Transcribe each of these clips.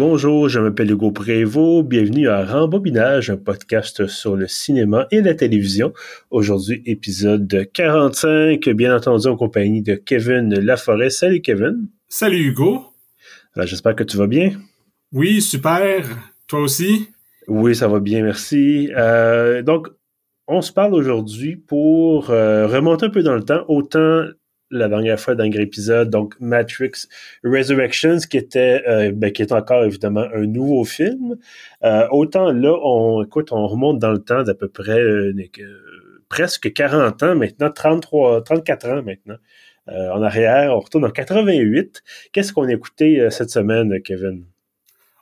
Bonjour, je m'appelle Hugo Prévost. Bienvenue à Rembobinage, un podcast sur le cinéma et la télévision. Aujourd'hui, épisode 45, bien entendu en compagnie de Kevin Laforêt. Salut Kevin. Salut Hugo. J'espère que tu vas bien. Oui, super. Toi aussi? Oui, ça va bien, merci. Euh, donc, on se parle aujourd'hui pour euh, remonter un peu dans le temps, autant la dernière fois dans épisode, donc Matrix Resurrections, qui était, euh, ben, qui est encore évidemment un nouveau film. Euh, autant là, on, écoute, on remonte dans le temps d'à peu près euh, presque 40 ans maintenant, 33, 34 ans maintenant. en arrière, on retourne en 88. Qu'est-ce qu'on a écouté cette semaine, Kevin?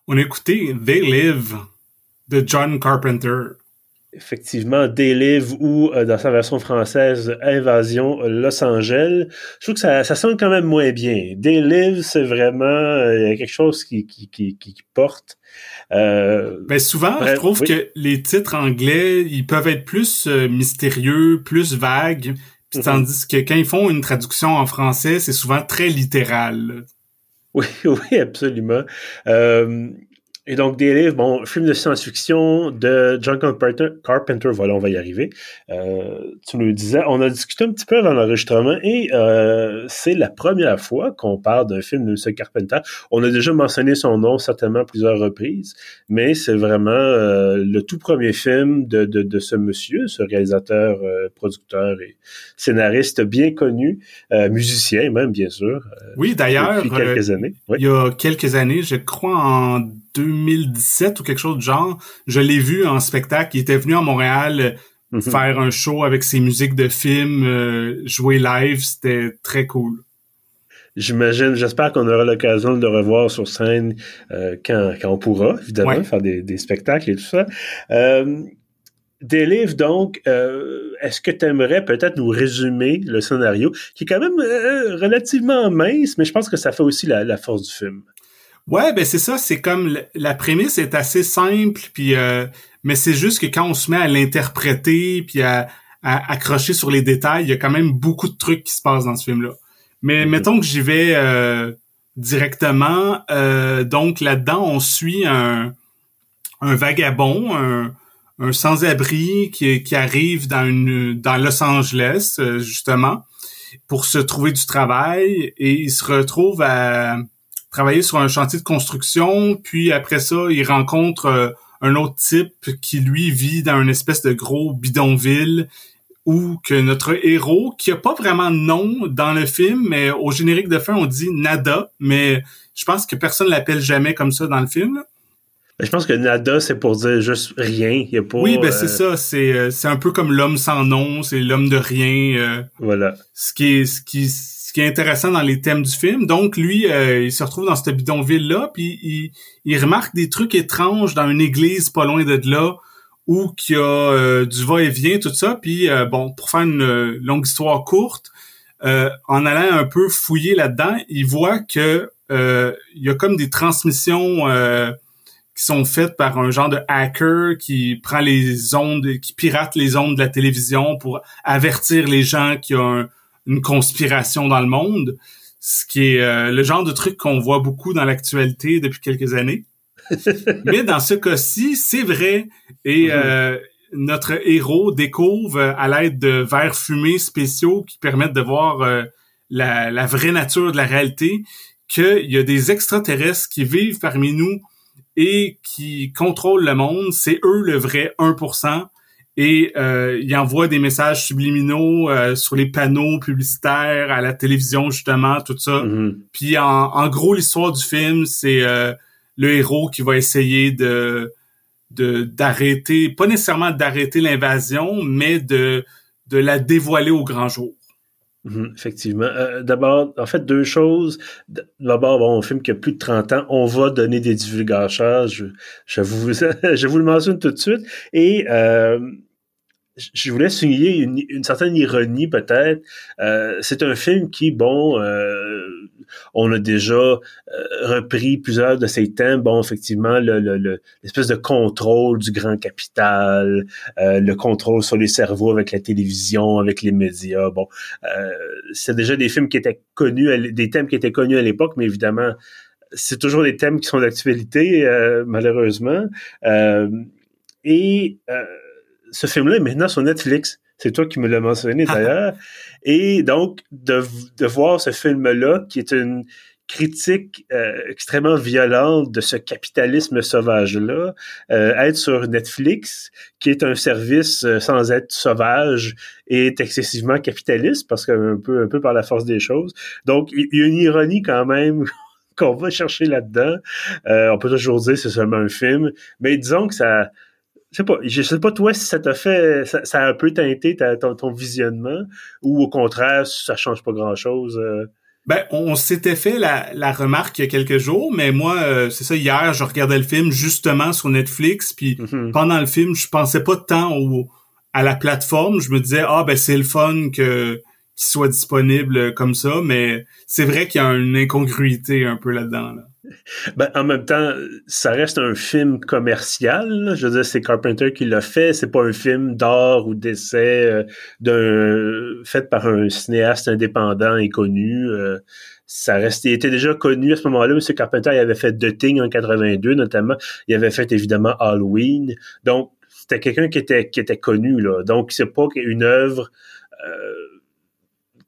On a écouté They Live de John Carpenter effectivement des livres ou euh, dans sa version française Invasion Los Angeles. Je trouve que ça, ça sonne quand même moins bien. Des livres, c'est vraiment euh, quelque chose qui, qui, qui, qui porte. Euh, ben souvent, je trouve que les titres anglais, ils peuvent être plus mystérieux, plus vagues, mm-hmm. tandis que quand ils font une traduction en français, c'est souvent très littéral. Oui, oui, absolument. Euh, et donc, des livres, bon, film de science-fiction de John Carpenter, Carpenter, voilà, on va y arriver. Euh, tu nous disais, on a discuté un petit peu avant l'enregistrement et euh, c'est la première fois qu'on parle d'un film de M. Carpenter. On a déjà mentionné son nom certainement plusieurs reprises, mais c'est vraiment euh, le tout premier film de, de, de ce monsieur, ce réalisateur, euh, producteur et scénariste bien connu, euh, musicien même, bien sûr. oui, d'ailleurs, depuis quelques années. Il y a quelques années, je crois en 2017 ou quelque chose de genre. Je l'ai vu en spectacle. Il était venu à Montréal euh, mhm. faire un show avec ses musiques de films, euh, jouer live. C'était très cool. J'imagine, j'espère qu'on aura l'occasion de le revoir sur scène euh, quand, quand, on pourra, évidemment, faire des, des, spectacles et tout ça. des livres, donc, est-ce que tu aimerais peut-être nous résumer le scénario, qui est quand même relativement mince, mais je pense que ça fait aussi la, la force du film? Ouais, ben c'est ça, c'est comme la prémisse est assez simple, puis euh, mais c'est juste que quand on se met à l'interpréter puis à, accrocher sur les détails, il y a quand même beaucoup de trucs qui se passent dans ce film-là. Mais mettons que j'y vais euh, directement, euh, donc là-dedans on suit un, un vagabond, un, un sans-abri qui, qui arrive dans une dans Los Angeles justement pour se trouver du travail et il se retrouve à travailler sur un chantier de construction, puis après ça, il rencontre euh, un autre type qui lui vit dans une espèce de gros bidonville où que notre héros, qui a pas vraiment de nom dans le film, mais au générique de fin, on dit Nada, mais je pense que personne l'appelle jamais comme ça dans le film. Je pense que Nada, c'est pour dire juste rien. Y a pas, oui, ben c'est euh, ça. C'est euh, c'est un peu comme l'homme sans nom, c'est l'homme de rien. voilà. Ce qui est ce qui ce qui est intéressant dans les thèmes du film. Donc lui, euh, il se retrouve dans cette bidonville-là, puis il, il, remarque des trucs étranges dans une église pas loin de là, où qu'il y a euh, du va-et-vient, tout ça. Puis euh, bon, pour faire une longue histoire courte, en allant un peu fouiller là-dedans, il voit que il y a comme des transmissions qui sont faites par un genre de hacker qui prend les ondes, qui pirate les ondes de la télévision pour avertir les gens qu'il y a un une conspiration dans le monde, ce qui est euh, le genre de truc qu'on voit beaucoup dans l'actualité depuis quelques années. Mais dans ce cas-ci, c'est vrai. Et mhm. euh, notre héros découvre à l'aide de verres fumés spéciaux qui permettent de voir euh, la, la, vraie nature de la réalité qu'il y a des extraterrestres qui vivent parmi nous et qui contrôlent le monde. C'est eux le vrai 1% et euh, il envoie des messages subliminaux euh, sur les panneaux publicitaires, à la télévision justement, tout ça. Mm-hmm. Puis en, gros, l'histoire du film, c'est euh, le héros qui va essayer de de d'arrêter, pas nécessairement d'arrêter l'invasion, mais de de la dévoiler au grand jour. Mm-hmm, effectivement. Euh, d'abord, en fait, deux choses. D'abord, bon, un film qui a plus de 30 ans, on va donner des divulgations. Je, je, vous, je vous le mentionne tout de suite. Et euh, je voulais souligner une, certaine ironie peut-être. Euh, c'est un film qui, bon, on a déjà euh, repris plusieurs de ses thèmes. Bon, effectivement, l'espèce le, de contrôle du grand capital, euh, le contrôle sur les cerveaux avec la télévision, avec les médias. Bon, c'est déjà des films qui étaient connus, des thèmes qui étaient connus à l'époque, mais évidemment, c'est toujours des thèmes qui sont d'actualité, euh, malheureusement. Euh, et euh, ce film-là est maintenant sur Netflix. C'est toi qui me l'as mentionné ah. d'ailleurs. et donc, de, de voir ce film-là, qui est une critique euh, extrêmement violente de ce capitalisme sauvage-là, euh, être sur Netflix, qui est un service euh, sans être sauvage, est excessivement capitaliste, parce qu'un peu, un peu par la force des choses. Donc, il y a une ironie quand même qu'on va chercher là-dedans. on peut toujours dire que c'est seulement un film, mais disons que ça... Je sais pas, je sais pas toi si ça t'a fait, ça, a un peu teinté ton, ton, visionnement, ou au contraire, ça change pas grand-chose. Ben, on s'était fait la, la, remarque il y a quelques jours, mais moi, euh, c'est ça, hier, je regardais le film justement sur Netflix, puis mm-hmm. pendant le film, je pensais pas tant au, à la plateforme. Je me disais, ah ben c'est le fun que qu'il soit disponible comme ça, mais c'est vrai qu'il y a une incongruité un peu là-dedans. Là. Ben, en même temps, ça reste un film commercial. Je veux dire, c'est Carpenter qui l'a fait. C'est pas un film d'art ou d'essai euh, d'un fait par un cinéaste indépendant et connu. Euh, ça reste, il était déjà connu à ce moment-là. M. Carpenter il avait fait The Thing en 82 notamment. Il avait fait évidemment Halloween. Donc c'était quelqu'un qui était qui était connu là. Donc c'est pas une œuvre euh,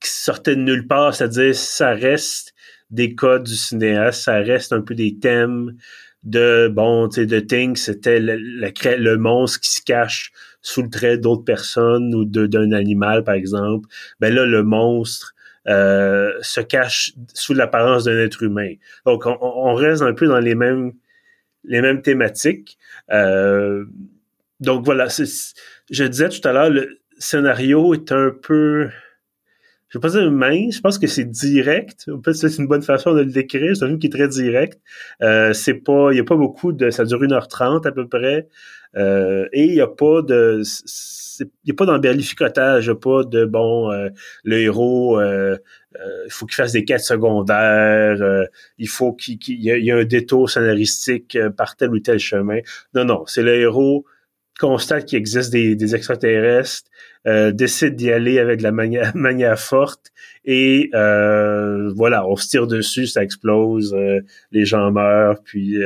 qui sortait de nulle part. C'est-à-dire ça reste des codes du cinéaste, ça reste un peu des thèmes de, bon, tu sais, de Thing, c'était le, le, monstre qui se cache sous le trait d'autres personnes ou d'un animal, par exemple. Ben là, le monstre euh, se cache sous l'apparence d'un être humain. Donc, on, reste un peu dans les mêmes les mêmes thématiques. Euh, donc voilà, je disais tout à l'heure, le scénario est un peu je vais pas dire mince, je pense que c'est direct. Peut-être c'est une bonne façon de le décrire. C'est un film qui est très direct. Euh, c'est pas, il y a pas beaucoup de, ça dure 1h30 à peu près. Euh, et il y a pas de, il y a pas d'embellificotage, il y a pas de, bon, euh, le héros, euh, il faut qu'il fasse des quêtes secondaires, il faut qu'il, y, y, a un détour scénaristique par tel ou tel chemin. Non, non, c'est le héros constate qu'il existe des, extraterrestres, euh, décide d'y aller avec la manière, forte et euh, voilà, on se tire dessus, ça explose, euh, les gens meurent, puis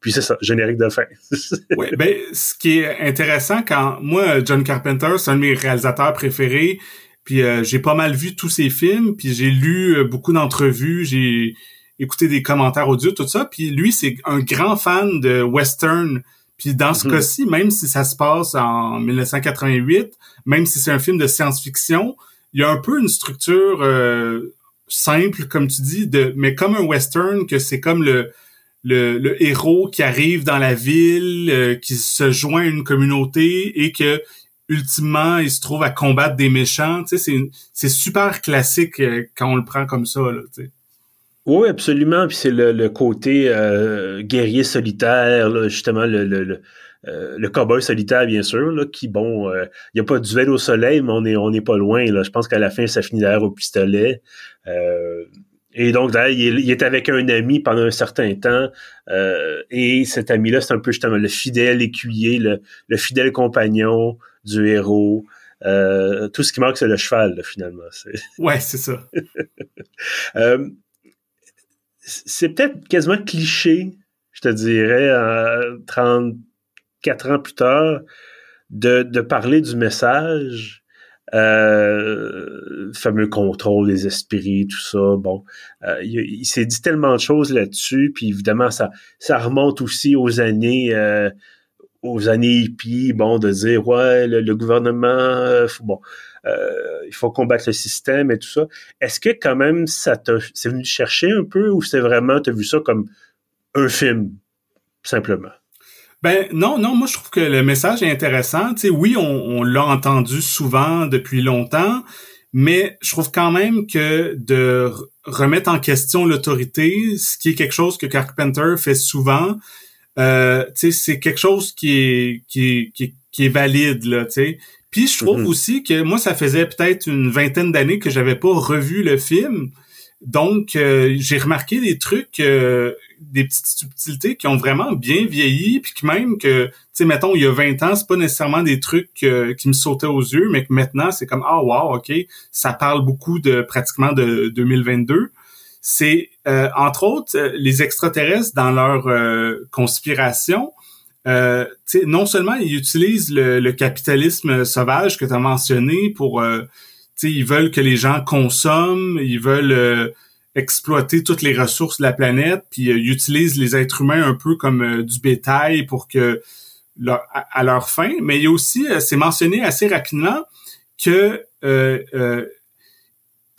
puis c'est ça, générique de fin. oui, ben ce qui est intéressant quand moi John Carpenter, c'est un de mes réalisateurs préférés, puis j'ai pas mal vu tous ses films, puis j'ai lu beaucoup d'entrevues, j'ai écouté des commentaires audio, tout ça, puis lui c'est un grand fan de western puis dans ce mhm. cas-ci, même si ça se passe en 1988, même si c'est un film de science-fiction, il y a un peu une structure euh, simple, comme tu dis, de, mais comme un western, que c'est comme le, le, héros qui arrive dans la ville, euh, qui se joint à une communauté et que ultimement il se trouve à combattre des méchants. Tu sais, c'est super classique euh, quand on le prend comme ça. Là, tu sais. Oui, absolument. Puis c'est le, côté euh, guerrier solitaire, justement, le, le, euh, le, cowboy solitaire, bien sûr, là, qui, bon, euh, il n'y a pas de duel au soleil, mais on est, on n'est pas loin. Là. Je pense qu'à la fin, ça finit derrière au pistolet. et donc, d'ailleurs, il, est avec un ami pendant un certain temps. et cet ami-là, c'est un peu justement le fidèle écuyer, le, le fidèle compagnon du héros. tout ce qui manque, c'est le cheval, finalement. Ouais, c'est ça. c'est peut-être quasiment cliché, je te dirais, 34 ans plus tard, de, parler du message, euh, fameux contrôle des esprits, tout ça. Bon, euh, il, s'est dit tellement de choses là-dessus, puis évidemment, ça, ça remonte aussi aux années. Euh, aux années hippies, bon, de dire ouais, le, gouvernement, euh, bon, euh, il faut combattre le système et tout ça. Est-ce que quand même ça t'a c'est venu chercher un peu ou c'est vraiment t'as vu ça comme un film simplement? Ben non, non, moi je trouve que le message est intéressant. Tu sais, oui, on, l'a entendu souvent depuis longtemps, mais je trouve quand même que de remettre en question l'autorité, ce qui est quelque chose que Carpenter fait souvent, euh, c'est quelque chose qui est, qui est valide là, tu sais. Puis je trouve mhm. aussi que moi, ça faisait peut-être une vingtaine d'années que j'avais pas revu le film. Donc, euh, j'ai remarqué des trucs, euh, des petites subtilités qui ont vraiment bien vieilli, puis que même que, tu sais, mettons, il y a 20 ans, c'est pas nécessairement des trucs euh, qui me sautaient aux yeux, mais que maintenant, c'est comme, ah, wow, OK, ça parle beaucoup de pratiquement de 2022. C'est euh, entre autres, les extraterrestres, dans leur conspiration, non seulement ils utilisent le, capitalisme sauvage que tu as mentionné pour... ils veulent que les gens consomment, ils veulent exploiter toutes les ressources de la planète, puis ils utilisent les êtres humains un peu comme du bétail pour que à, leur fin. Mais il y a aussi, c'est mentionné assez rapidement, que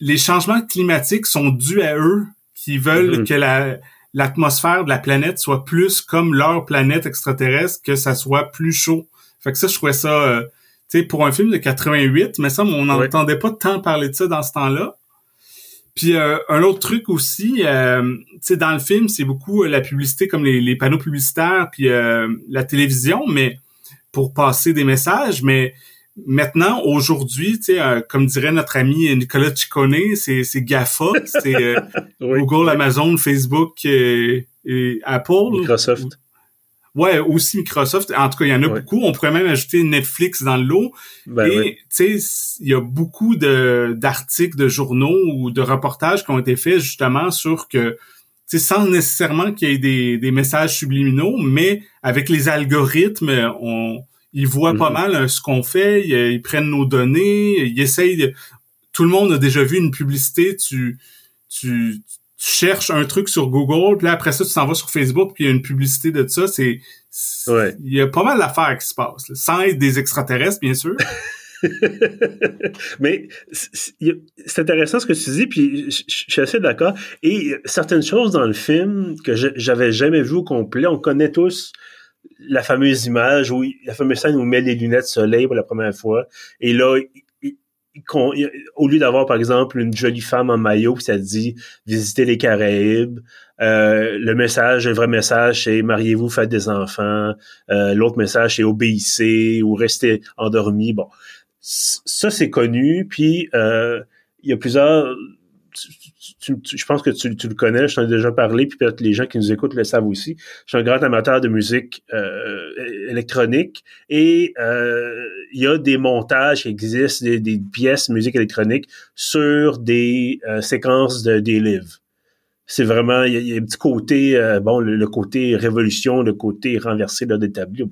les changements climatiques sont dus à eux qui veulent mhm. que la l'atmosphère de la planète soit plus comme leur planète extraterrestre, que ça soit plus chaud. Fait que ça, je trouvais ça, euh, tu sais, pour un film de 88, mais ça, on n'entendait pas tant parler de ça dans ce temps-là. Puis euh, un autre truc aussi, euh, tu sais, dans le film, c'est beaucoup la publicité comme les, les panneaux publicitaires puis la télévision, mais pour passer des messages, mais Maintenant, aujourd'hui, tu sais, euh, comme dirait notre ami Nicolas Ciccone, c'est Gafa, c'est euh, Google, Amazon, Facebook et, Apple. Microsoft. Ouais, aussi Microsoft. En tout cas, il y en a beaucoup. On pourrait même ajouter Netflix dans le lot. Ben et tu sais, il y a beaucoup de d'articles, de journaux ou de reportages qui ont été faits justement sur que c'est sans nécessairement qu'il y ait des, des messages subliminaux, mais avec les algorithmes, on ils voient pas mhm. mal hein, ce qu'on fait, ils, prennent nos données, ils essayent. Tout le monde a déjà vu une publicité, tu, tu, cherches un truc sur Google, puis après ça, tu t'en vas sur Facebook, puis il y a une publicité de ça. C'est, il y a pas mal d'affaires qui se passent, sans être des extraterrestres, bien sûr. Mais c'est intéressant ce que tu dis, puis je suis assez d'accord. Et certaines choses dans le film que j'avais jamais vu au complet, on connaît tous la fameuse image où la fameuse scène où il met les lunettes soleil pour la première fois. Et là au lieu d'avoir par exemple une jolie femme en maillot puis ça dit visiter les Caraïbes euh, le message le vrai message c'est mariez-vous faites des enfants euh, l'autre message c'est obéissez ou restez endormi bon ça c'est connu puis euh, il y a plusieurs je pense que tu, le connais, je t'en ai déjà parlé, puis peut-être les gens qui nous écoutent le savent aussi. Je suis un grand amateur de musique euh, électronique et euh, il y a des montages qui existent, des, pièces de musique électronique sur des euh, séquences de, des livres. C'est vraiment, il y, a, un petit côté, bon, le, côté révolution, le côté renversé de l'établi.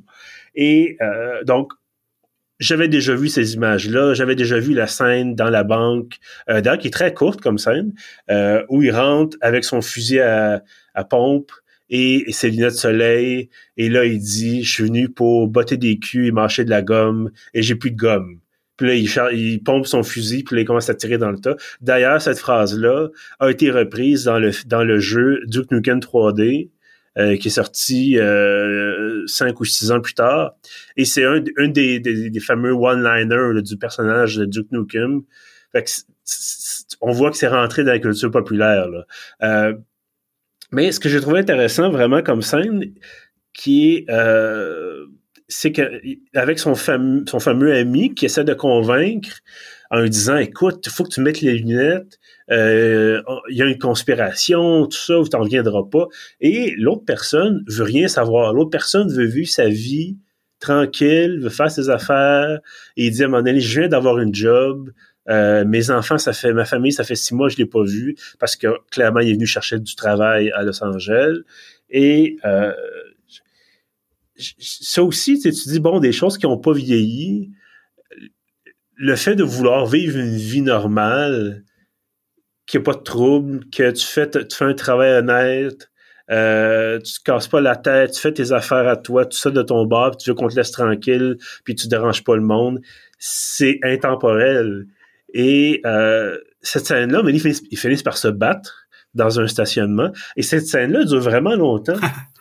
Et donc, j'avais déjà vu ces images-là, j'avais déjà vu la scène dans la banque, euh, d'ailleurs qui est très courte comme scène, euh, où il rentre avec son fusil à, pompe et, ses lunettes de soleil, et là il dit « Je suis venu pour botter des culs et mâcher de la gomme, et j'ai plus de gomme. » Puis là, il, il, pompe son fusil, puis là, il commence à tirer dans le tas. D'ailleurs, cette phrase-là a été reprise dans le, dans le jeu Duke Nukem 3D, euh, qui est sorti euh, cinq ou six ans plus tard. Et c'est un, des, fameux one-liners du personnage de Duke Nukem. on voit que c'est rentré dans la culture populaire. Euh, mais ce que j'ai trouvé intéressant vraiment comme scène, qui est c'est qu'avec son fameux ami qui essaie de convaincre en lui disant écoute, il faut que tu mettes les lunettes, euh, il y a une conspiration, tout ça, tu t'en reviendras pas. Et l'autre personne veut rien savoir. L'autre personne veut vivre sa vie tranquille, veut faire ses affaires. Et il dit à moment donné, je viens d'avoir une job. Euh, mes enfants, ça fait ma famille, ça fait six mois, je l'ai pas vu parce que clairement, il est venu chercher du travail à Los Angeles. Et euh, ça aussi, tu dis bon, des choses qui n'ont pas vieilli. Le fait de vouloir vivre une vie normale, qu'il n'y a pas de trouble, que tu fais, tu un travail honnête, euh, tu te casses pas la tête, tu fais tes affaires à toi, tout ça de ton bar, puis tu veux qu'on te laisse tranquille, puis tu déranges pas le monde, c'est intemporel. Et euh, cette scène-là, mais ils finissent, par se battre dans un stationnement. Et cette scène-là dure vraiment longtemps.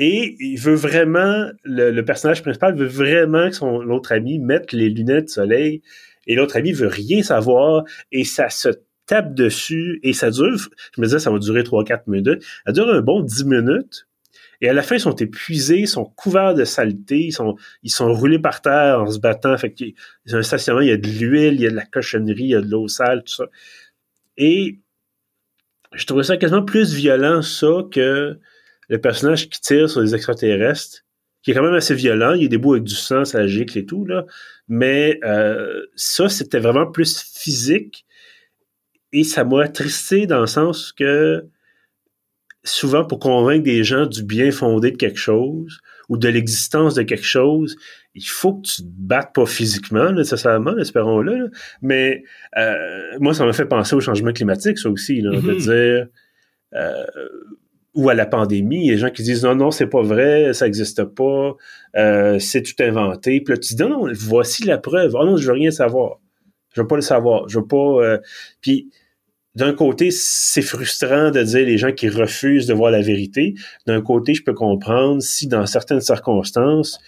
Et il veut vraiment, le, personnage principal veut vraiment que son l'autre ami mette les lunettes de soleil. Et l'autre ami veut rien savoir. Et ça se tape dessus et ça dure, je me disais, ça va durer 3-4 minutes. Ça dure un bon 10 minutes. Et à la fin, ils sont épuisés, ils sont couverts de saleté, ils sont, ils sont roulés par terre en se battant. Fait qu'il y a un stationnement, il y a de l'huile, il y a de la cochonnerie, il y a de l'eau sale, tout ça. Et je trouvais ça quasiment plus violent, ça, que le personnage qui tire sur les extraterrestres, qui est quand même assez violent. Il y a des bouts avec du sang, ça gicle et tout, là. Mais euh, ça, c'était vraiment plus physique et ça m'a attristé dans le sens que souvent pour convaincre des gens du bien fondé de quelque chose ou de l'existence de quelque chose, il faut que tu te battes pas physiquement, nécessairement, espérons-le. Mais euh, moi, ça m'a fait penser au changement climatique, ça aussi, là, de Mhm. dire euh, ou à la pandémie, il y a gens qui disent non, non, c'est pas vrai, ça n'existe pas, euh, c'est tout inventé. Puis là, tu dis non, non, voici la preuve. Oh non, je veux rien savoir. Je veux pas le savoir. Je veux pas. euh, Puis d'un côté, c'est frustrant de dire les gens qui refusent de voir la vérité. D'un côté, je peux comprendre si dans certaines circonstances,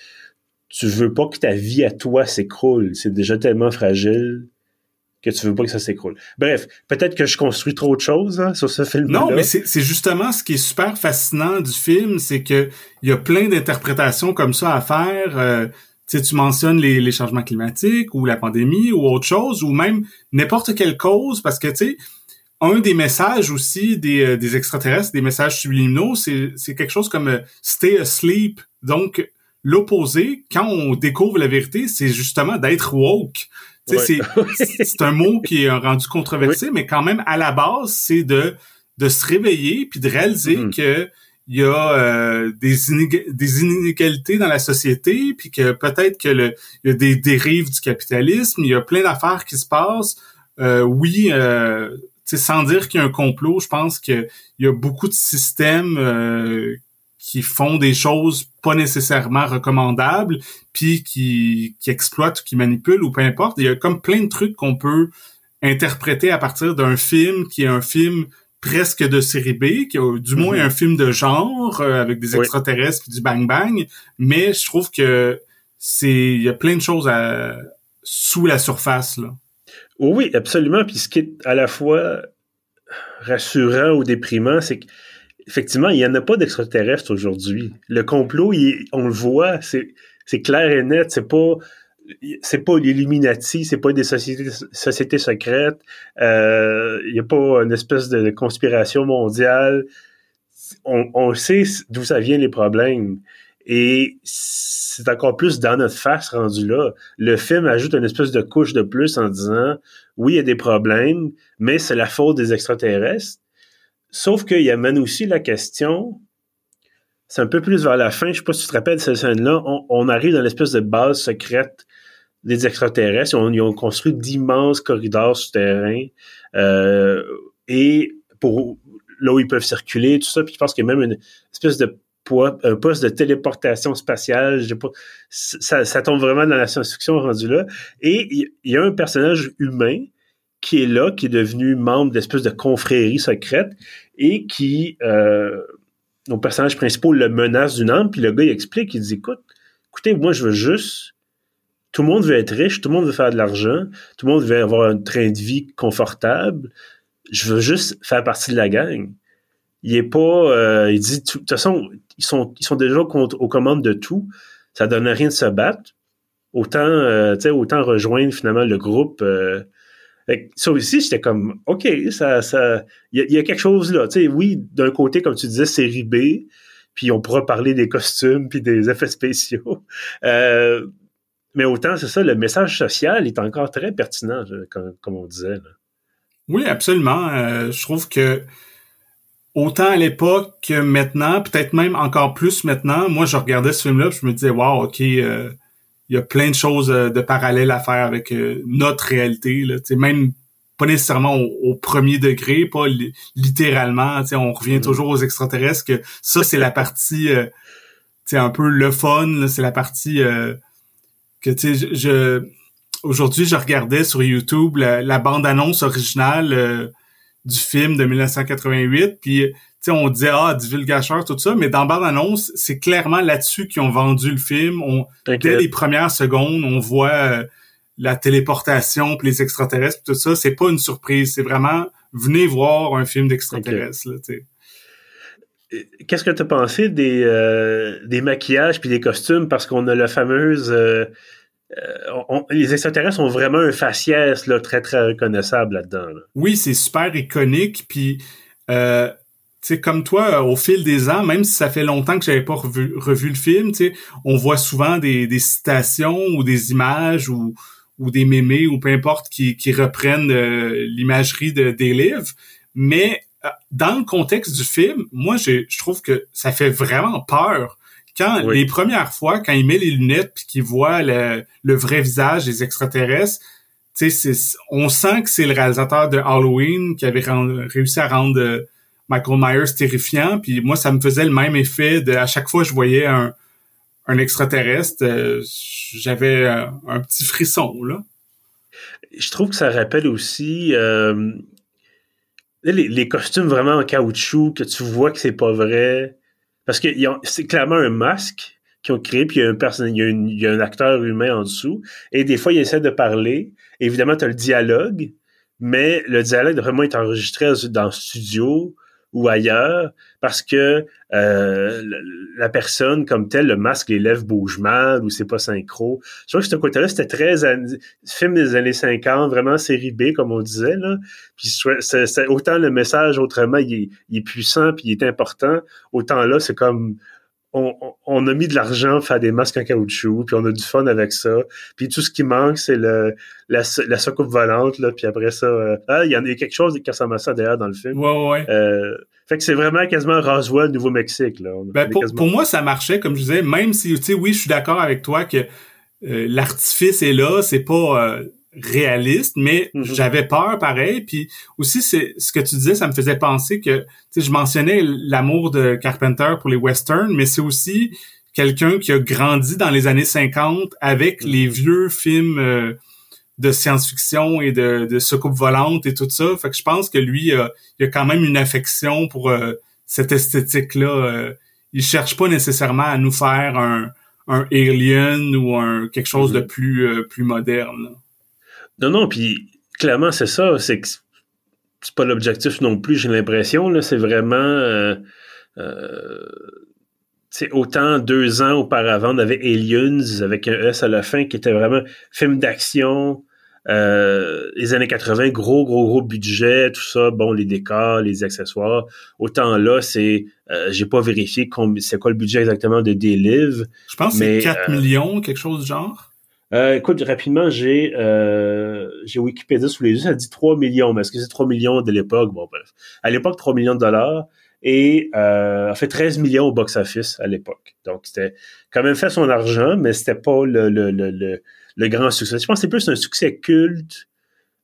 tu veux pas que ta vie à toi s'écroule. C'est déjà tellement fragile que tu veux pas que ça s'écroule. Bref, peut-être que je construis trop de choses hein, sur ce film-là. Non, mais c'est justement ce qui est super fascinant du film, c'est que il y a plein d'interprétations comme ça à faire. Euh, tu mentionnes les, les changements climatiques ou la pandémie ou autre chose, ou même n'importe quelle cause, parce que tu sais, un des messages aussi des, euh, des extraterrestres, des messages subliminaux, c'est quelque chose comme euh, stay asleep. Donc l'opposé, quand on découvre la vérité, c'est justement d'être woke. Ouais. c'est c'est un mot qui est rendu controversé, mais quand même à la base, c'est de de se réveiller puis de réaliser Mhm. que il y a euh, des, inéga- des inégalités dans la société, puis que peut-être que le il y a des dérives du capitalisme, il y a plein d'affaires qui se passent. Euh, oui, euh, sans dire qu'il y a un complot, je pense qu'il y a beaucoup de systèmes euh, qui font des choses pas nécessairement recommandables, puis qui, qui exploitent ou qui manipulent ou peu importe. Il y a comme plein de trucs qu'on peut interpréter à partir d'un film qui est un film presque de série B, qui du moins Mhm. un film de genre euh, avec des Oui. extraterrestres puis du bang bang, mais je trouve que c'est il y a plein de choses à, sous la surface là. Oui, absolument. Puis ce qui est à la fois rassurant ou déprimant, c'est qu'effectivement, il n'y en a pas d'extraterrestres aujourd'hui. Le complot, on le voit, c'est clair et net. C'est pas c'est pas l'Illuminati, c'est pas des sociétés, sociétés secrètes. Euh, Il n'y a pas une espèce de conspiration mondiale. On, on sait d'où ça vient les problèmes. Et c'est encore plus dans notre face rendu là. Le film ajoute une espèce de couche de plus en disant oui, il y a des problèmes, mais c'est la faute des extraterrestres. Sauf qu'il amène aussi la question, c'est un peu plus vers la fin, je sais pas si tu te rappelles cette scène-là, on, arrive dans l'espèce de base secrète des extraterrestres. On, ils ont construit d'immenses corridors souterrains euh, et pour là où ils peuvent circuler, tout ça. Puis je pense qu'il y a même une espèce de un poste de téléportation spatiale. J'ai pas, ça, tombe vraiment dans la science-fiction rendu là. Et il y a un personnage humain qui est là, qui est devenu membre d'espèce de confrérie secrète et qui, euh, nos personnages principaux le menace d'une arme. Puis le gars, il explique, il dit, écoute, écoutez, moi, je veux juste tout le monde veut être riche, tout le monde veut faire de l'argent, tout le monde veut avoir un train de vie confortable. Je veux juste faire partie de la gang. Il est pas, euh, il dit, de toute façon, ils sont, ils sont déjà aux commandes de tout. Ça donne rien de se battre. Autant, euh, autant rejoindre finalement le groupe. Euh, ça aussi, j'étais comme, ok, ça, ça, il y, a quelque chose là. Oui, d'un côté, comme tu disais, série B, puis on pourra parler des costumes puis des effets spéciaux. Euh, mais autant, c'est ça, le message social est encore très pertinent, comme, comme on disait. Là. Oui, absolument. Euh, je trouve que autant à l'époque que maintenant, peut-être même encore plus maintenant, moi, je regardais ce film-là, je me disais, wow, ok, euh, il y a plein de choses de parallèles à faire avec euh, notre réalité. Là. même pas nécessairement au, au, premier degré, pas li littéralement. On revient mmh. toujours aux extraterrestres. Que ça, c'est la partie, euh, un peu le fun. C'est la partie euh, que tu sais, je, aujourd'hui, je regardais sur YouTube la, la bande-annonce originale euh, du film de 1988, puis sais, on disait ah divulgateur tout ça, mais dans bande-annonce, c'est clairement là-dessus qu'ils ont vendu le film. On. Dès les premières secondes, on voit euh, la téléportation, puis les extraterrestres, tout ça. C'est pas une surprise, c'est vraiment venez voir un film d'extraterrestres. Okay. Qu'est-ce que tu as pensé des, euh, des maquillages puis des costumes? Parce qu'on a la fameuse euh, on, les extraterrestres ont vraiment un faciès là, très très reconnaissable là-dedans. Là. Oui, c'est super iconique puis euh, sais comme toi au fil des ans, même si ça fait longtemps que j'avais pas revu, revu le film, tu sais, on voit souvent des, des citations ou des images ou ou des mémés ou peu importe qui, qui reprennent euh, l'imagerie de, des livres, mais dans le contexte du film, moi, je trouve que ça fait vraiment peur. Quand les premières fois, quand il met les lunettes puis qu'il voit le, le, vrai visage des extraterrestres, on sent que c'est le réalisateur de Halloween qui avait réussi à rendre euh, Michael Myers terrifiant. Puis moi, ça me faisait le même effet de à chaque fois que je voyais un, extraterrestre, euh, j'avais euh, un petit frisson là. Je trouve que ça rappelle aussi les, les, costumes vraiment en caoutchouc que tu vois que c'est pas vrai. Parce que c'est clairement un masque qu'ils ont créé, puis il y a un il y a, un acteur humain en dessous. Et des fois, il essaie de parler. Évidemment, tu as le dialogue, mais le dialogue vraiment être enregistré dans le studio ou ailleurs parce que euh, la personne comme telle, le masque, les lèvres bougent mal ou c'est pas synchro. Je crois que ce côté-là, c'était très film des années 50, vraiment série B, comme on disait. Là. Puis c'est autant le message autrement, il est, il est puissant puis il est important, autant là, c'est comme on, a mis de l'argent pour faire des masques en caoutchouc, puis on a du fun avec ça. Puis tout ce qui manque, c'est le la, la soucoupe volante, là, puis après ça... Euh, ah, il y en a quelque chose qui ressemble à ça, d'ailleurs, dans le film. Ouais, ouais. Euh, fait que c'est vraiment quasiment Roswell, Nouveau-Mexique, là. Ben, pour, moi, ça marchait, comme je disais, même si, tu sais, oui, je suis d'accord avec toi que euh, l'artifice est là, c'est pas réaliste, mais mhm. j'avais peur pareil. Puis aussi, c'est ce que tu disais, ça me faisait penser que, tu sais, je mentionnais l'amour de Carpenter pour les westerns, mais c'est aussi quelqu'un qui a grandi dans les années 50 avec mhm. les vieux films euh, de science-fiction et de, de soucoupe volante et tout ça. Fait que je pense que lui, il a quand même une affection pour euh, cette esthétique-là. Euh, il cherche pas nécessairement à nous faire un, un Alien ou un quelque chose de mhm. plus plus moderne. Non, non, puis clairement, c'est ça. C'est que c'est pas l'objectif non plus, j'ai l'impression. C'est vraiment. Euh, euh, c'est autant deux ans auparavant, on avait Aliens avec un S à la fin qui était vraiment film d'action. Euh, les années 80, gros, gros, gros budget, tout ça, bon, les décors, les accessoires. Autant là, c'est, euh, j'ai pas vérifié c'est quoi le budget exactement de Delive. Je pense que c'est 4 millions, quelque chose du genre. Euh, écoute, rapidement, j'ai euh, j'ai Wikipédia sous les yeux, ça dit 3 millions, mais est-ce que c'est 3 millions de l'époque? Bon, bref. À l'époque, 3 millions de dollars et euh, a fait 13 millions au box-office à l'époque. Donc, c'était quand même fait son argent, mais c'était pas le, le, le, le, grand succès. Je pense que c'est plus un succès culte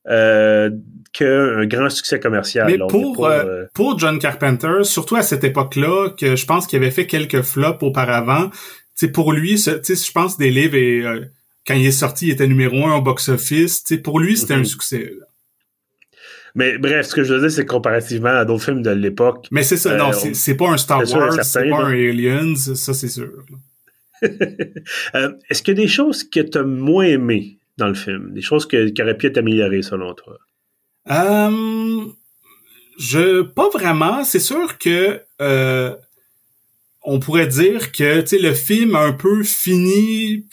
euh, qu'un grand succès commercial. Mais pour, euh, euh, pour John Carpenter, surtout à cette époque-là, que je pense qu'il avait fait quelques flops auparavant, pour lui, je pense des livres et euh, quand il est sorti, il était numéro un au box-office. Pour lui, c'était un mhm. succès. Mais bref, ce que je veux dire, c'est comparativement à d'autres films de l'époque. Mais c'est ça, non, euh, c'est pas un Star Wars, c'est pas un Aliens, ça c'est sûr. Euh, est-ce qu'il y a des choses que tu as moins aimées dans le film? Des choses que, qui auraient pu être améliorées selon toi? Euh, je pas vraiment. C'est sûr que on pourrait dire que le film a un peu fini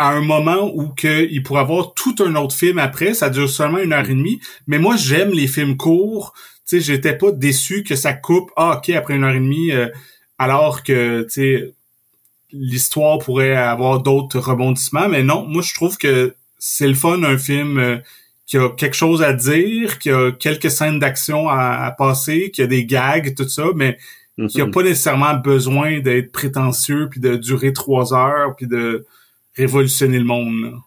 à un moment où que il pourrait avoir tout un autre film après, ça dure seulement une heure et demie. Mais moi, j'aime les films courts. Tu sais, j'étais pas déçu que ça coupe. Ah, ok, après une heure et demie, euh, alors que tu sais, l'histoire pourrait avoir d'autres rebondissements. Mais non, moi, je trouve que c'est le fun un film euh, qui a quelque chose à dire, qui a quelques scènes d'action à, passer, qui a des gags, tout ça, mais qui a mm-hmm. pas nécessairement besoin d'être prétentieux puis de durer trois heures puis de révolutionner le monde.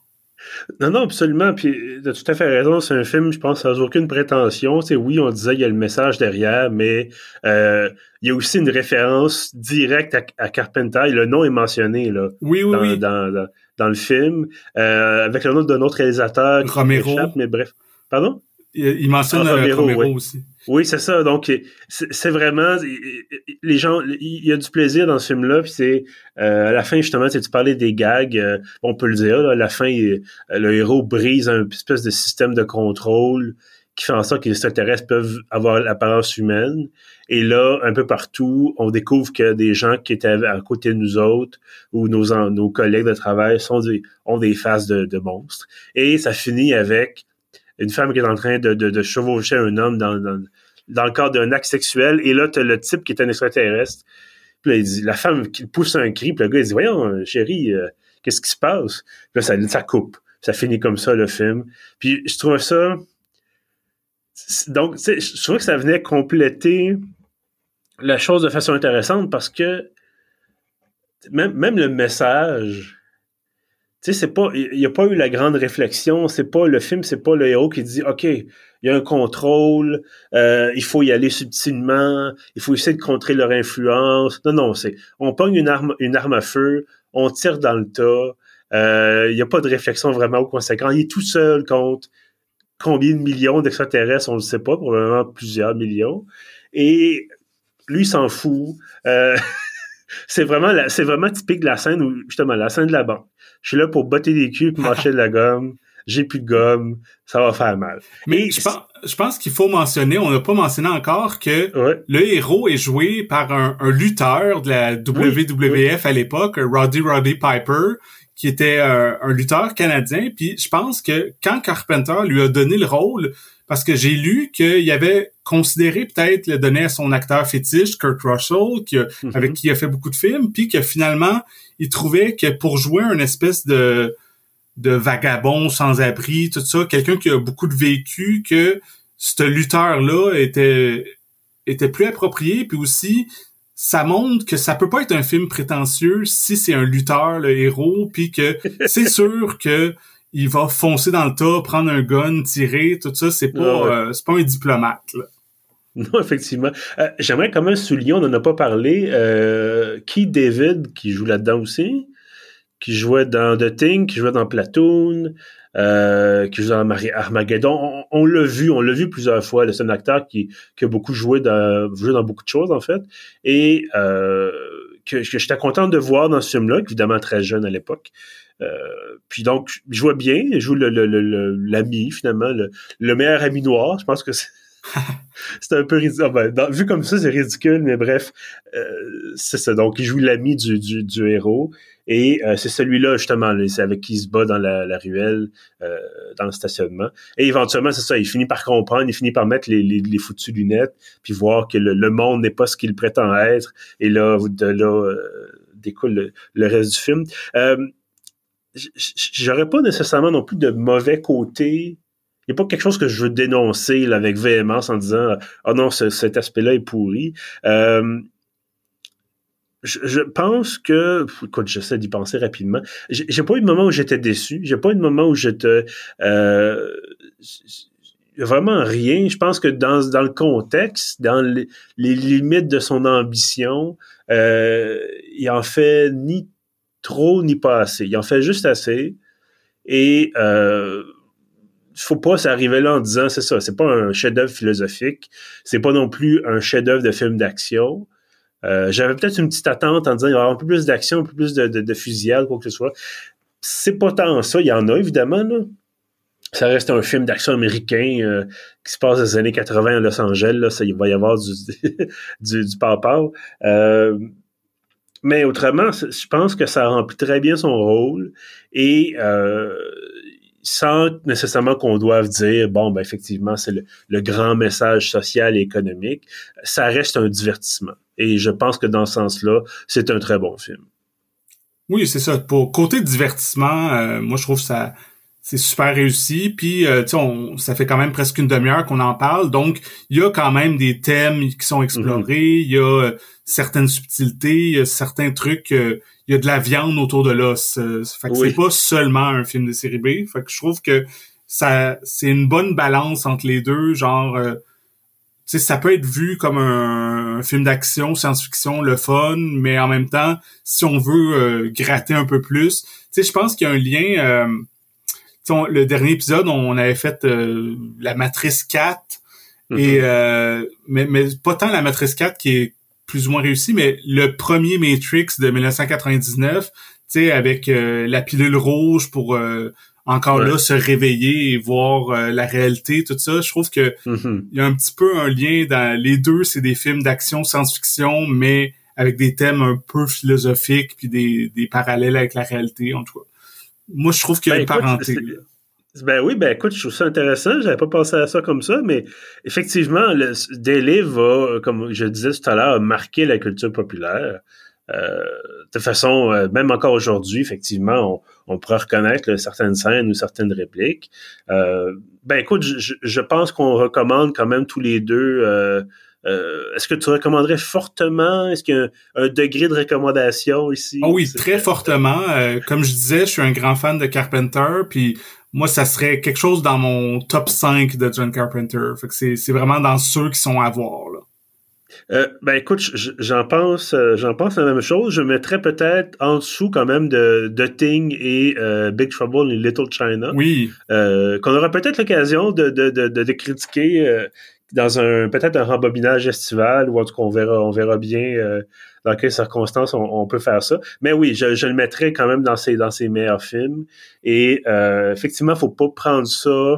Non, non, absolument. Puis, tu as tout à fait raison. C'est un film, je pense, sans aucune prétention. Oui, on disait qu'il y a le message derrière, mais euh, il y a aussi une référence directe à, Carpenter. le nom est mentionné là. Oui, oui, dans, oui. Dans, dans, le film, euh, avec le nom d'un autre réalisateur. Romero. mais bref. Pardon? Il, mentionne ah, Romero, aussi. Oui, c'est ça. Donc, c'est vraiment les gens. Il y a du plaisir dans ce film-là. Puis c'est euh, à la fin justement, tu parlais des gags. Euh, on peut le dire. à la fin, le héros brise un espèce de système de contrôle qui fait en sorte que les extraterrestres peuvent avoir l'apparence humaine. Et là, un peu partout, on découvre que des gens qui étaient à côté de nous autres ou nos, nos collègues de travail sont des, ont des faces de, de monstres. Et ça finit avec une femme qui est en train de, chevaucher un homme dans, le cadre d'un acte sexuel, et là, tu as le type qui est un extraterrestre. Puis là, il dit, la femme qui pousse un cri, puis le gars, il dit, voyons, chérie, euh, qu'est-ce qui se passe? Puis là, ça, ça coupe. Ça finit comme ça, le film. Puis je trouve ça... donc, je trouvais que ça venait compléter la chose de façon intéressante parce que même le message, tu sais, c'est pas, il n'y a pas eu la grande réflexion, c'est pas le film, c'est pas le héros qui dit, OK, il y a un contrôle, euh, il faut y aller subtilement, il faut essayer de contrer leur influence. Non, non, c'est, on pogne une arme, une arme à feu, on tire dans le tas, euh, il n'y a pas de réflexion vraiment au conséquent. Il est tout seul contre combien de millions d'extraterrestres, on ne le sait pas, probablement plusieurs millions. Et lui s'en fout. Euh, c'est vraiment c'est vraiment typique de la scène où justement la scène de la banque. Je suis là pour botter des culs, pour mâcher de la gomme. J'ai plus de gomme, ça va faire mal. Mais je pense, je pense qu'il faut mentionner, on n'a pas mentionné encore que le héros est joué par un, lutteur de la WWF à l'époque, Roddy Roddy Piper, qui était euh, un lutteur canadien. Puis je pense que quand Carpenter lui a donné le rôle, parce que j'ai lu qu'il avait considéré peut-être le donner à son acteur fétiche, Kurt Russell, qui mhm. avec qui il a fait beaucoup de films, puis que finalement, il trouvait que pour jouer un espèce de, de vagabond sans abri, tout ça, quelqu'un qui a beaucoup de vécu, que ce lutteur-là était était plus approprié, puis aussi ça montre que ça peut pas être un film prétentieux si c'est un lutteur, le héros, puis que c'est sûr que il va foncer dans le tas, prendre un gun, tirer, tout ça, c'est pas, euh, c'est pas un diplomate. Là. Non, effectivement. Euh, j'aimerais quand même souligner, on n'en a pas parlé, euh, Keith David, qui joue là-dedans aussi, qui jouait dans The Thing, qui jouait dans Platoon, euh, qui joue dans Armageddon. On, l'a vu, on l'a vu plusieurs fois. C'est un acteur qui, qui a beaucoup joué dans, joué dans beaucoup de choses, en fait. Et que, que j'étais content de voir dans ce film-là, évidemment très jeune à l'époque. Euh, puis donc, il joue bien, il joue l'ami, finalement, le, meilleur ami noir. Je pense que c'est. c'est un peu ridicule. Ah, ben, vu comme ça, c'est ridicule, mais bref, euh, c'est ça. Donc, il joue l'ami du, du, héros. Et euh, c'est celui-là, justement, c'est avec qui il se bat dans la, ruelle, dans le stationnement. Et éventuellement, c'est ça, il finit par comprendre, il finit par mettre les, les, les foutues lunettes, puis voir que le, monde n'est pas ce qu'il prétend être. Et là, de là découle le, le, reste du film j'aurais pas nécessairement non plus de mauvais côté. Il n'y a pas quelque chose que je veux dénoncer avec véhémence en disant Ah oh non, cet aspect-là est pourri. Euh, je, pense que, écoute, j'essaie d'y penser rapidement. J'ai pas eu de moment où j'étais déçu. J'ai pas eu de moment où j'étais euh, vraiment rien. Je pense que dans, dans le contexte, dans les, limites de son ambition, euh, il en fait ni trop ni pas assez. Il en fait juste assez. Et euh, faut pas s'arriver là en disant c'est ça, c'est pas un chef-d'œuvre philosophique, c'est pas non plus un chef-d'œuvre de film d'action. Euh, j'avais peut-être une petite attente en disant il y aura un peu plus d'action, un peu plus de, de, de fusillade, quoi que ce soit. C'est pas tant ça, il y en a évidemment. Là. Ça reste un film d'action américain euh, qui se passe dans les années 80 à Los Angeles. Là, il va y avoir du, du, du mais autrement, je pense que ça remplit très bien son rôle et euh, sans nécessairement qu'on doive dire, bon, ben effectivement, c'est le, grand message social et économique, ça reste un divertissement. Et je pense que dans ce sens-là, c'est un très bon film. Oui, c'est ça. Pour côté divertissement, euh, moi je trouve ça c'est super réussi. Puis, euh, tu sais, ça fait quand même presque une demi-heure qu'on en parle. Donc, il y a quand même des thèmes qui sont explorés. Il y a euh, certaines subtilités, il y a certains trucs. Euh, il y a de la viande autour de l'os. fait que c'est pas seulement un film de série B. Fait que je trouve que ça, c'est une bonne balance entre les deux. Genre, tu sais, ça peut être vu comme un, film d'action, science-fiction, le fun, mais en même temps, si on veut gratter un peu plus, tu sais, je pense qu'il y a un lien le dernier épisode, on avait fait euh, la matrice 4 et mm-hmm. euh, mais, mais pas tant la matrice 4 qui est plus ou moins réussie, mais le premier Matrix de 1999, tu sais, avec euh, la pilule rouge pour encore là se réveiller et voir la réalité, tout ça. Je trouve que mm-hmm. il y a un petit peu un lien dans les deux. C'est des films d'action, science-fiction, mais avec des thèmes un peu philosophiques puis des, des parallèles avec la réalité en tout cas. Moi, je trouve qu'il y a ben, une parenté. Ben oui, ben écoute, je trouve ça intéressant. J'avais pas pensé à ça comme ça, mais effectivement, le, livres va, comme je disais tout à l'heure, marquer la culture populaire. de façon, même encore aujourd'hui, effectivement, on, on pourrait reconnaître certaines scènes ou certaines répliques. ben écoute, je, je pense qu'on recommande quand même tous les deux euh, est-ce que tu recommanderais fortement? Est-ce qu'il y a un, degré de recommandation ici? Oh oui, très fortement. Euh, comme je disais, je suis un grand fan de Carpenter, puis moi, ça serait quelque chose dans mon top 5 de John Carpenter. Fait que c'est, vraiment dans ceux qui sont à voir. Là. Euh, ben écoute, j'en pense, j'en pense la même chose. Je mettrais peut-être en dessous quand même de, de Thing et Big Trouble in Little China. Oui. qu'on aura peut-être l'occasion de, de, de, de, critiquer dans un peut-être un rembobinage estival ou en tout cas on verra on verra bien euh, dans quelles circonstances on, peut faire ça. Mais oui, je, je, le mettrai quand même dans ses dans ses meilleurs films. Et euh, effectivement, faut pas prendre ça.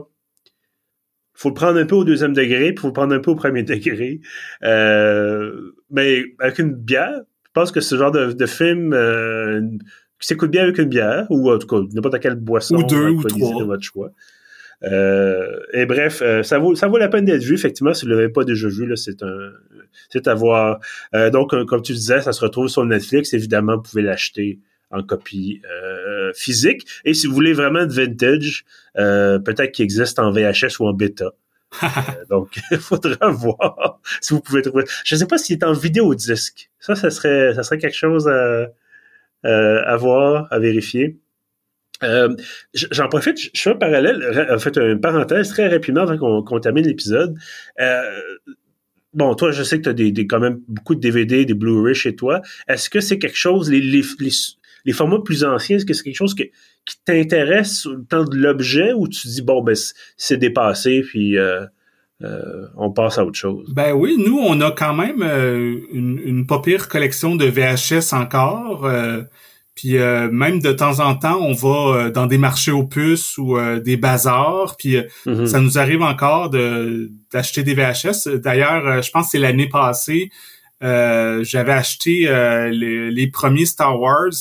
Faut le prendre un peu au deuxième degré, puis faut le prendre un peu au premier degré. Euh, mais avec une bière, je pense que ce genre de, de film euh, qui s'écoute bien avec une bière, ou en tout cas n'importe quelle boisson ou deux ou trois de votre choix. Euh, et bref, euh, ça vaut ça vaut la peine d'être vu. Effectivement, si vous l'avez pas déjà vu, là, c'est un c'est à voir. Euh, donc, comme tu disais, ça se retrouve sur Netflix. Évidemment, vous pouvez l'acheter en copie physique. Et si vous voulez vraiment de vintage, peut-être qu'il existe en VHS ou en bêta. donc, il faudra voir si vous pouvez trouver. Je ne sais pas s'il est en vidéo disque. Ça, ça serait, ça serait quelque chose à, à voir, à vérifier. Euh, j'en profite, je fais un parallèle, en fait, une parenthèse très rapidement avant qu'on termine l'épisode. Euh, bon, toi, je sais que tu as quand même beaucoup de DVD, des Blu-ray chez toi. Est-ce que c'est quelque chose, les, formats plus anciens, est-ce que c'est quelque chose qui t'intéresse tant de l'objet ou tu dis, bon, ben, c'est dépassé, puis euh, on passe à autre chose? Ben oui, nous, on a quand même une, une pas pire collection de VHS encore. Puis euh, même de temps en temps, on va euh, dans des marchés aux puces ou euh, des bazars. Puis mm-hmm. ça nous arrive encore de d'acheter des VHS. D'ailleurs, je pense que c'est l'année passée, j'avais acheté les, premiers Star Wars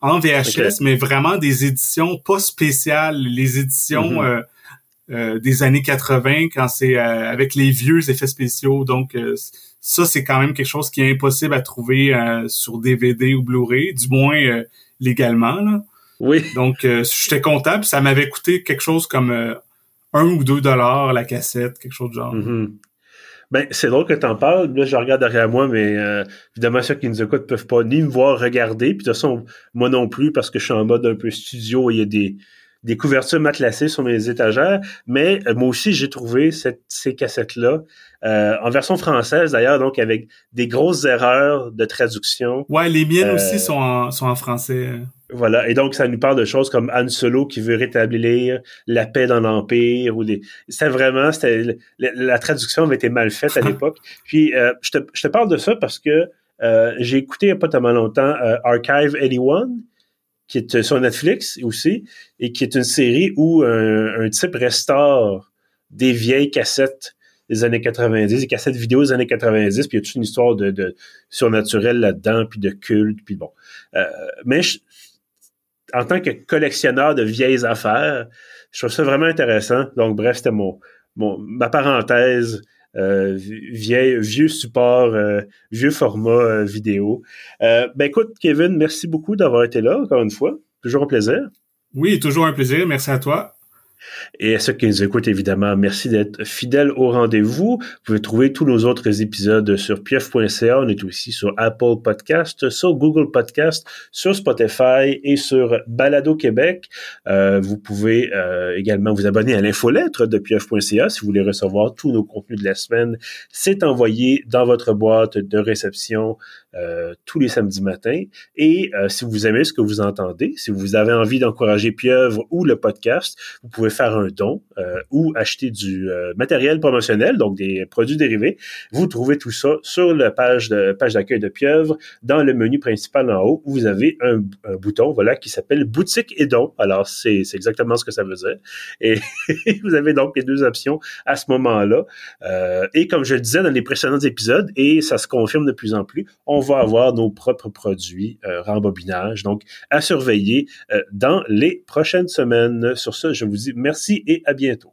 en VHS, mais vraiment des éditions pas spéciales, les éditions mm-hmm. des années 80 quand c'est avec les vieux effets spéciaux. Donc ça, c'est quand même quelque chose qui est impossible à trouver euh, sur DVD ou Blu-ray, du moins euh, légalement. Là. Oui. Donc, euh, j'étais content, ça m'avait coûté quelque chose comme un ou deux dollars la cassette, quelque chose de genre. Mm-hmm. Ben, c'est drôle que tu en parles. Là, je regarde derrière moi, mais évidemment, ceux qui nous écoutent peuvent pas ni me voir regarder. Puis de toute façon, moi non plus, parce que je suis en mode un peu studio et il y a des, des couvertures matelassées sur mes étagères. Mais moi aussi, j'ai trouvé cette, ces cassettes-là euh, en version française d'ailleurs, donc avec des grosses erreurs de traduction. Ouais, les miennes aussi euh, sont en, sont en français. Voilà, et donc ça nous parle de choses comme Han Solo qui veut rétablir la paix dans l'Empire ou des. C'est vraiment, c'était la, traduction avait été mal faite à l'époque. Puis euh, je, te, je te parle de ça parce que j'ai écouté il n'y a pas tellement longtemps Archive 81 qui est sur Netflix aussi, et qui est une série où un, un type restaure des vieilles cassettes des années 90, des cassettes vidéo des années 90, puis il y a toute une histoire de, de surnaturel là-dedans, puis de culte, puis bon. Euh, mais en tant que collectionneur de vieilles affaires, je trouve ça vraiment intéressant. Donc, bref, c'était mon, mon, ma parenthèse. Euh, vieux support, euh, vieux format euh, vidéo. ben écoute, Kevin, merci beaucoup d'avoir été là, encore une fois. Toujours un plaisir. Oui, toujours un plaisir. Merci à toi. Et à ceux qui nous écoutent, évidemment, merci d'être fidèles au rendez-vous. Vous pouvez trouver tous nos autres épisodes sur pieuf.ca. On est aussi sur Apple Podcast, sur Google Podcast, sur Spotify et sur Balado Québec. Euh, vous pouvez euh, également vous abonner à l'infolettre de pieuf.ca si vous voulez recevoir tous nos contenus de la semaine. C'est envoyé dans votre boîte de réception euh, tous les samedis matins. Et euh, si vous aimez ce que vous entendez, si vous avez envie d'encourager Pieuvre ou le podcast, vous pouvez faire un don euh, ou acheter du matériel promotionnel, donc des produits dérivés. Vous trouvez tout ça sur la page de page d'accueil de Pieuvre, dans le menu principal en haut, où vous avez un, bouton, voilà, qui s'appelle boutique et don. Alors c'est exactement ce que ça veut dire. Et vous avez donc les deux options à ce moment-là. et comme je le disais dans les précédents épisodes, et ça se confirme de plus en plus, on va avoir nos propres produits euh, rembobinage. Donc, à surveiller euh, dans les prochaines semaines. Sur ce, je vous dis merci et à bientôt.